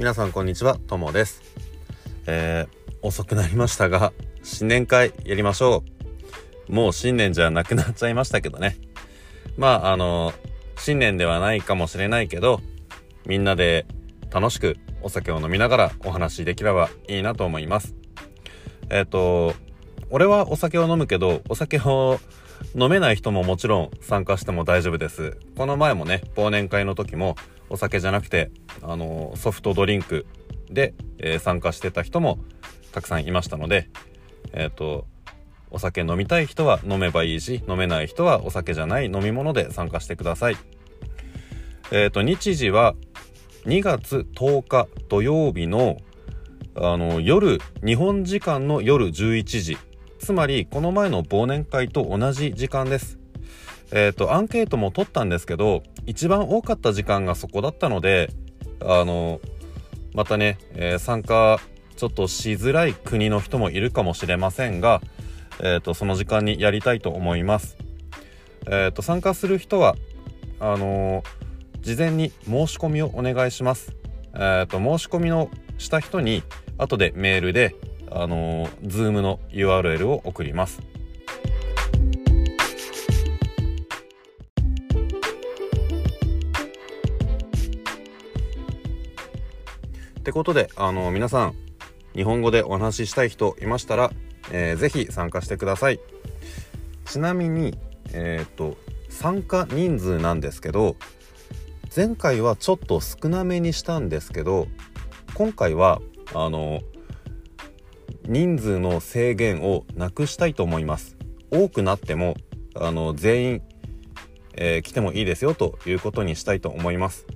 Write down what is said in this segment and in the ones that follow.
皆さんこんにちはともです、えー、遅くなりましたが新年会やりましょう。もう新年じゃなくなっちゃいましたけどね。まああの新年ではないかもしれないけどみんなで楽しくお酒を飲みながらお話できればいいなと思います。えっ、と俺はお酒を飲むけどお酒を飲めない人ももちろん参加しても大丈夫です。この前もね忘年会の時もお酒じゃなくてあのソフトドリンクで、えー参加してた人もたくさんいましたのでえっ、とお酒飲みたい人は飲めばいいし飲めない人はお酒じゃない飲み物で参加してください。えっ、と日時は2月10日土曜日のあの夜日本時間の夜11時つまりこの前の忘年会と同じ時間です。えっ、とアンケートも取ったんですけど一番多かった時間がそこだったのであのまたね、えー参加ちょっとしづらい国の人もいるかもしれませんが、えー、とその時間にやりたいと思います、えー、と参加する人はあのー事前に申し込みをお願いします、えー、と申し込みのした人に後でメールであのー、Zoom の URL を送ります。ってことで、あの皆さん日本語でお話ししたい人いましたら、えーぜひ参加してください。ちなみにえっ、と参加人数なんですけど前回はちょっと少なめにしたんですけど今回はあの人数の制限をなくしたいと思います。多くなってもあの全員、えー来てもいいですよということにしたいと思います。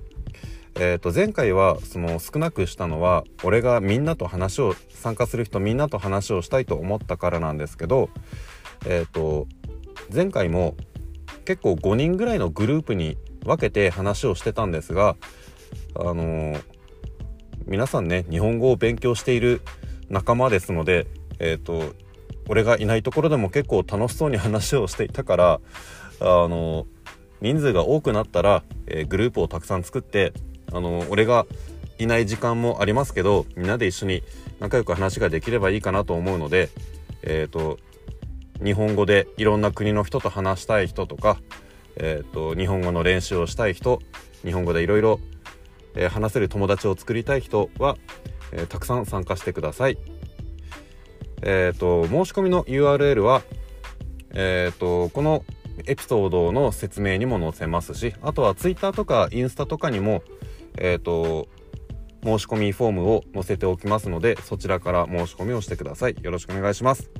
えー、と前回はその少なくしたのは俺がみんなと話を参加する人みんなと話をしたいと思ったからなんですけど、えー、と前回も結構5人ぐらいのグループに分けて話をしてたんですがあの皆さんね日本語を勉強している仲間ですのでえっ、と俺がいないところでも結構楽しそうに話をしていたからあの人数が多くなったら、えーグループをたくさん作ってあの俺がいない時間もありますけどみんなで一緒に仲良く話ができればいいかなと思うのでえっ、と日本語でいろんな国の人と話したい人とか、えー、と日本語の練習をしたい人日本語でいろいろ話せる友達を作りたい人は、えーたくさん参加してください。えっ、と申し込みの URL はえっ、とこのエピソードの説明にも載せますしあとは Twitter とかインスタとかにもえっ、と申し込みフォームを載せておきますのでそちらから申し込みをしてください。よろしくお願いします。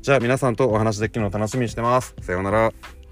じゃあ皆さんとお話できるのを楽しみにしてます。さようなら。